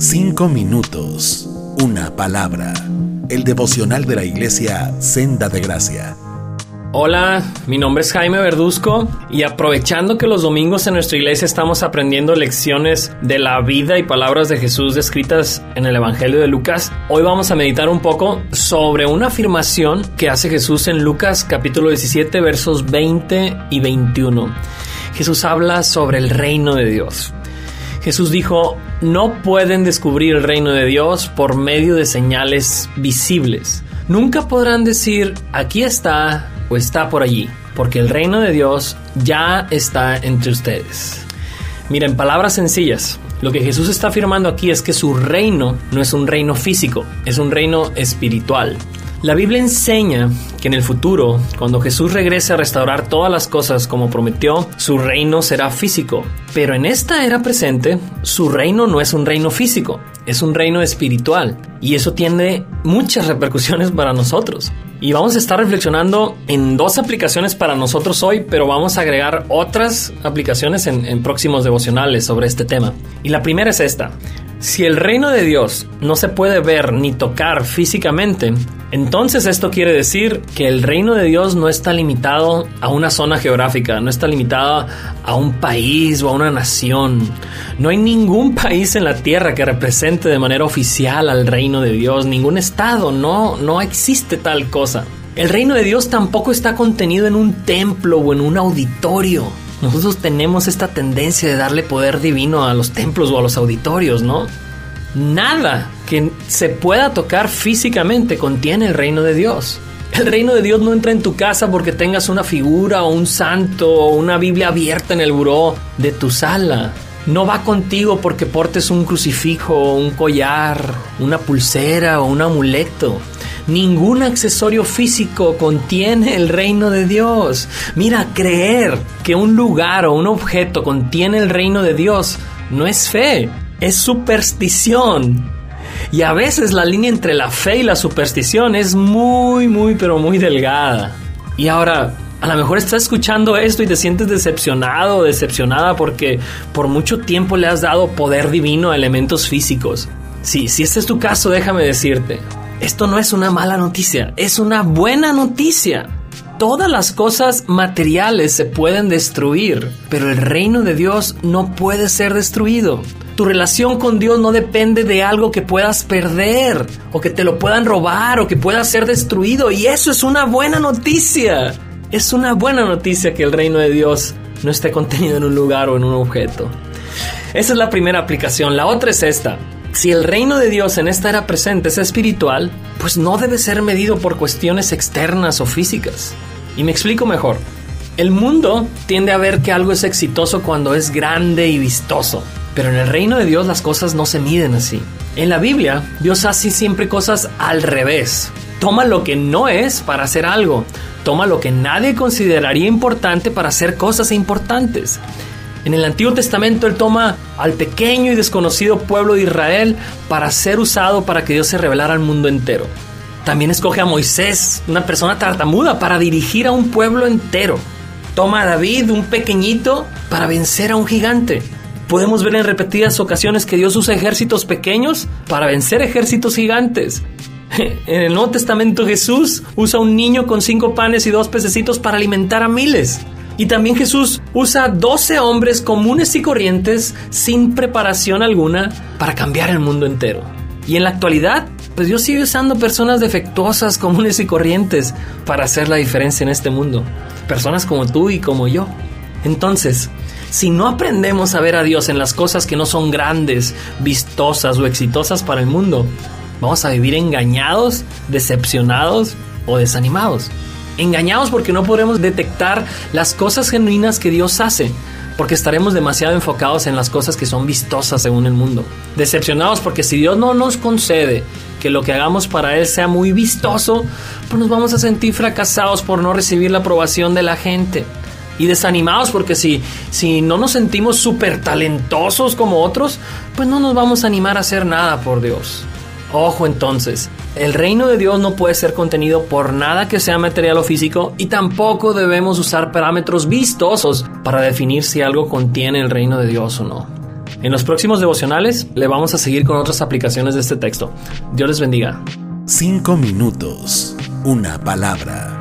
Cinco minutos. Una palabra. El devocional de la iglesia Senda de Gracia. Hola, mi nombre es Jaime Verduzco y aprovechando que los domingos en nuestra iglesia estamos aprendiendo lecciones de la vida y palabras de Jesús descritas en el Evangelio de Lucas, hoy vamos a meditar un poco sobre una afirmación que hace Jesús en Lucas capítulo 17 versos 20 y 21. Jesús habla sobre el reino de Dios. Jesús dijo, no pueden descubrir el reino de Dios por medio de señales visibles. Nunca podrán decir, aquí está o está por allí, porque el reino de Dios ya está entre ustedes. Miren, palabras sencillas. Lo que Jesús está afirmando aquí es que su reino no es un reino físico, es un reino espiritual. La Biblia enseña que en el futuro, cuando Jesús regrese a restaurar todas las cosas como prometió, su reino será físico. Pero en esta era presente, su reino no es un reino físico, es un reino espiritual. Y eso tiene muchas repercusiones para nosotros. Y vamos a estar reflexionando en dos aplicaciones para nosotros hoy, pero vamos a agregar otras aplicaciones en, próximos devocionales sobre este tema. Y la primera es esta. Si el reino de Dios no se puede ver ni tocar físicamente, entonces esto quiere decir que el reino de Dios no está limitado a una zona geográfica, no está limitado a un país o a una nación. No hay ningún país en la tierra que represente de manera oficial al reino de Dios, ningún estado, no, no existe tal cosa. El reino de Dios tampoco está contenido en un templo o en un auditorio. Nosotros tenemos esta tendencia de darle poder divino a los templos o a los auditorios, ¿no? Nada que se pueda tocar físicamente contiene el reino de Dios. El reino de Dios no entra en tu casa porque tengas una figura o un santo o una Biblia abierta en el buró de tu sala. No va contigo porque portes un crucifijo, un collar, una pulsera o un amuleto. Ningún accesorio físico contiene el reino de Dios. Mira, creer que un lugar o un objeto contiene el reino de Dios no es fe, es superstición. Y a veces la línea entre la fe y la superstición es muy, muy, pero muy delgada. Y ahora, a lo mejor estás escuchando esto y te sientes decepcionado o decepcionada porque por mucho tiempo le has dado poder divino a elementos físicos. Sí, si este es tu caso, déjame decirte, esto no es una mala noticia, es una buena noticia. Todas las cosas materiales se pueden destruir, pero el reino de Dios no puede ser destruido. Tu relación con Dios no depende de algo que puedas perder, o que te lo puedan robar, o que pueda ser destruido, y eso es una buena noticia. Es una buena noticia que el reino de Dios no esté contenido en un lugar o en un objeto. Esa es la primera aplicación. La otra es esta. Si el reino de Dios en esta era presente es espiritual, pues no debe ser medido por cuestiones externas o físicas. Y me explico mejor. El mundo tiende a ver que algo es exitoso cuando es grande y vistoso, pero en el reino de Dios las cosas no se miden así. En la Biblia, Dios hace siempre cosas al revés. Toma lo que no es para hacer algo. Toma lo que nadie consideraría importante para hacer cosas importantes. En el Antiguo Testamento Él toma al pequeño y desconocido pueblo de Israel para ser usado para que Dios se revelara al mundo entero. También escoge a Moisés, una persona tartamuda, para dirigir a un pueblo entero. Toma a David, un pequeñito, para vencer a un gigante. Podemos ver en repetidas ocasiones que Dios usa ejércitos pequeños para vencer ejércitos gigantes. En el Nuevo Testamento Jesús usa un niño con cinco panes y dos pececitos para alimentar a miles. Y también Jesús usa 12 hombres comunes y corrientes sin preparación alguna para cambiar el mundo entero. Y en la actualidad, pues Dios sigue usando personas defectuosas, comunes y corrientes para hacer la diferencia en este mundo. Personas como tú y como yo. Entonces, si no aprendemos a ver a Dios en las cosas que no son grandes, vistosas o exitosas para el mundo, vamos a vivir engañados, decepcionados o desanimados. Engañados porque no podremos detectar las cosas genuinas que Dios hace, porque estaremos demasiado enfocados en las cosas que son vistosas según el mundo. Decepcionados porque si Dios no nos concede que lo que hagamos para Él sea muy vistoso, pues nos vamos a sentir fracasados por no recibir la aprobación de la gente. Y desanimados porque si, si no nos sentimos súper talentosos como otros, pues no nos vamos a animar a hacer nada por Dios. Ojo entonces, el reino de Dios no puede ser contenido por nada que sea material o físico y tampoco debemos usar parámetros vistosos para definir si algo contiene el reino de Dios o no. En los próximos devocionales le vamos a seguir con otras aplicaciones de este texto. Dios les bendiga. Cinco minutos, una palabra